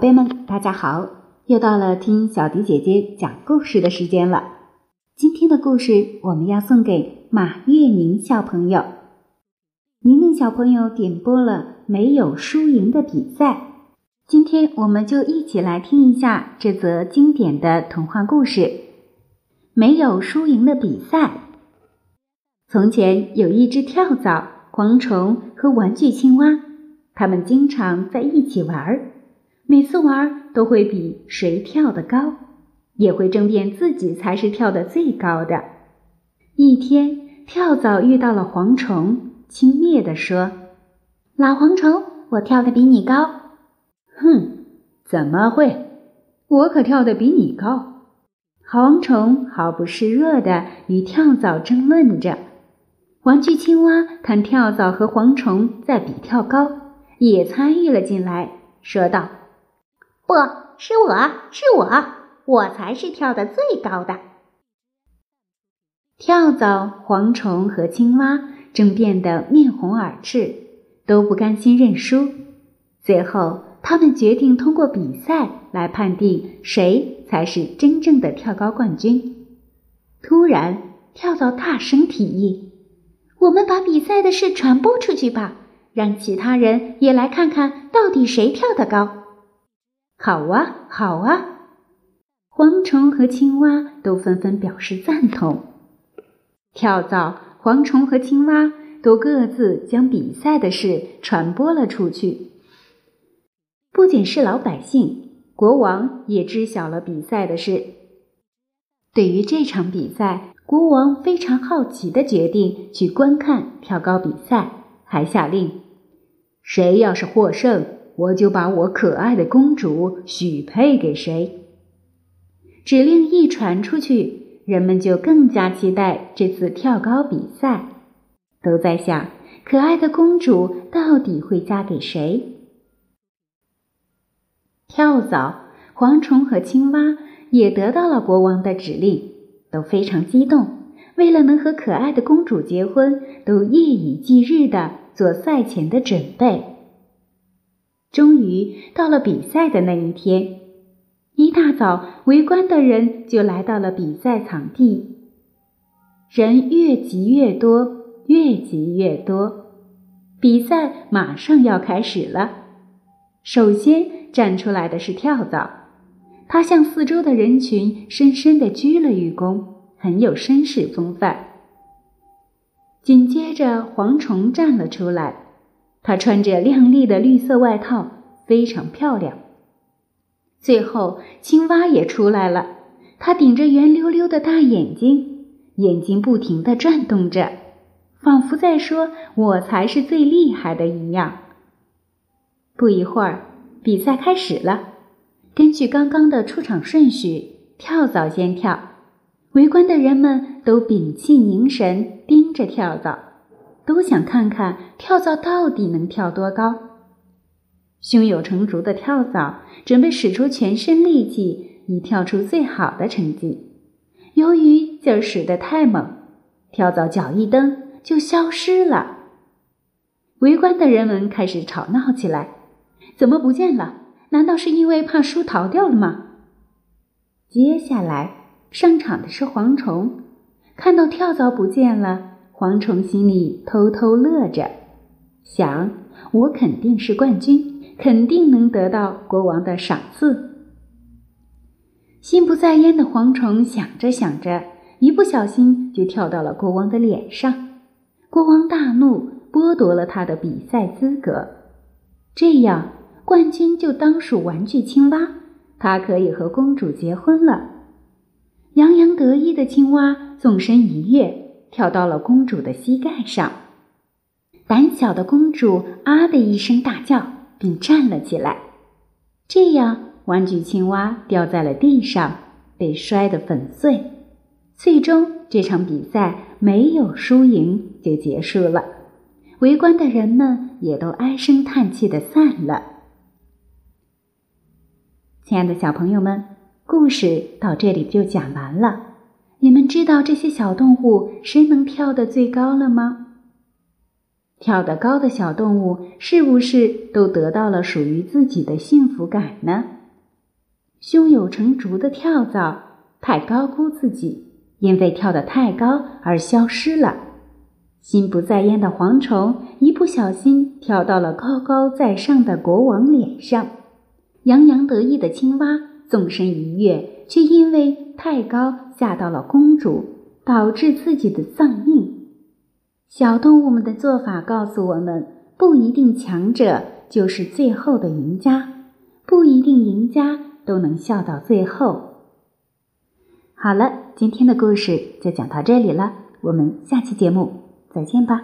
贝们，大家好！又到了听小迪姐姐讲故事的时间了。今天的故事我们要送给马月宁小朋友。宁宁小朋友点播了没有输赢的比赛，今天我们就一起来听一下这则经典的童话故事——没有输赢的比赛。从前有一只跳蚤、蝗虫和玩具青蛙，它们经常在一起玩儿。每次玩都会比谁跳得高，也会争辩自己才是跳得最高的。一天，跳蚤遇到了蝗虫，轻蔑地说：“老蝗虫，我跳得比你高。”“哼，怎么会？我可跳得比你高。”蝗虫毫不示弱地与跳蚤争论着。玩具青蛙看跳蚤和蝗虫在比跳高，也参与了进来，说道。不是我，是我，我才是跳得最高的。跳蚤、蝗虫和青蛙正变得面红耳赤，都不甘心认输。最后，他们决定通过比赛来判定谁才是真正的跳高冠军。突然，跳蚤大声提议：“我们把比赛的事传播出去吧，让其他人也来看看到底谁跳得高。”好啊，好啊！蝗虫和青蛙都纷纷表示赞同。跳蚤、蝗虫和青蛙都各自将比赛的事传播了出去。不仅是老百姓，国王也知晓了比赛的事。对于这场比赛，国王非常好奇的决定去观看跳高比赛，还下令：谁要是获胜。我就把我可爱的公主许配给谁。指令一传出去，人们就更加期待这次跳高比赛，都在想可爱的公主到底会嫁给谁。跳蚤、蝗虫和青蛙也得到了国王的指令，都非常激动，为了能和可爱的公主结婚，都夜以继日的做赛前的准备。终于到了比赛的那一天，一大早，围观的人就来到了比赛场地。人越挤越多，越挤越多，比赛马上要开始了。首先站出来的是跳蚤，他向四周的人群深深的鞠了一躬，很有绅士风范。紧接着，蝗虫站了出来。她穿着亮丽的绿色外套，非常漂亮。最后，青蛙也出来了，它顶着圆溜溜的大眼睛，眼睛不停地转动着，仿佛在说“我才是最厉害的”一样。不一会儿，比赛开始了。根据刚刚的出场顺序，跳蚤先跳。围观的人们都屏气凝神，盯着跳蚤。都想看看跳蚤到底能跳多高。胸有成竹的跳蚤准备使出全身力气，以跳出最好的成绩。由于劲儿使得太猛，跳蚤脚一蹬就消失了。围观的人们开始吵闹起来：“怎么不见了？难道是因为怕输逃掉了吗？”接下来上场的是蝗虫，看到跳蚤不见了。蝗虫心里偷偷乐着，想：我肯定是冠军，肯定能得到国王的赏赐。心不在焉的蝗虫想着想着，一不小心就跳到了国王的脸上。国王大怒，剥夺了他的比赛资格。这样，冠军就当属玩具青蛙，他可以和公主结婚了。洋洋得意的青蛙纵身一跃。跳到了公主的膝盖上，胆小的公主啊的一声大叫，并站了起来。这样，玩具青蛙掉在了地上，被摔得粉碎。最终，这场比赛没有输赢就结束了。围观的人们也都唉声叹气的散了。亲爱的小朋友们，故事到这里就讲完了。你们知道这些小动物谁能跳得最高了吗？跳得高的小动物是不是都得到了属于自己的幸福感呢？胸有成竹的跳蚤太高估自己，因为跳得太高而消失了；心不在焉的蝗虫一不小心跳到了高高在上的国王脸上；洋洋得意的青蛙纵身一跃，却因为太高，吓到了公主，导致自己的丧命。小动物们的做法告诉我们，不一定强者就是最后的赢家，不一定赢家都能笑到最后。好了，今天的故事就讲到这里了，我们下期节目再见吧。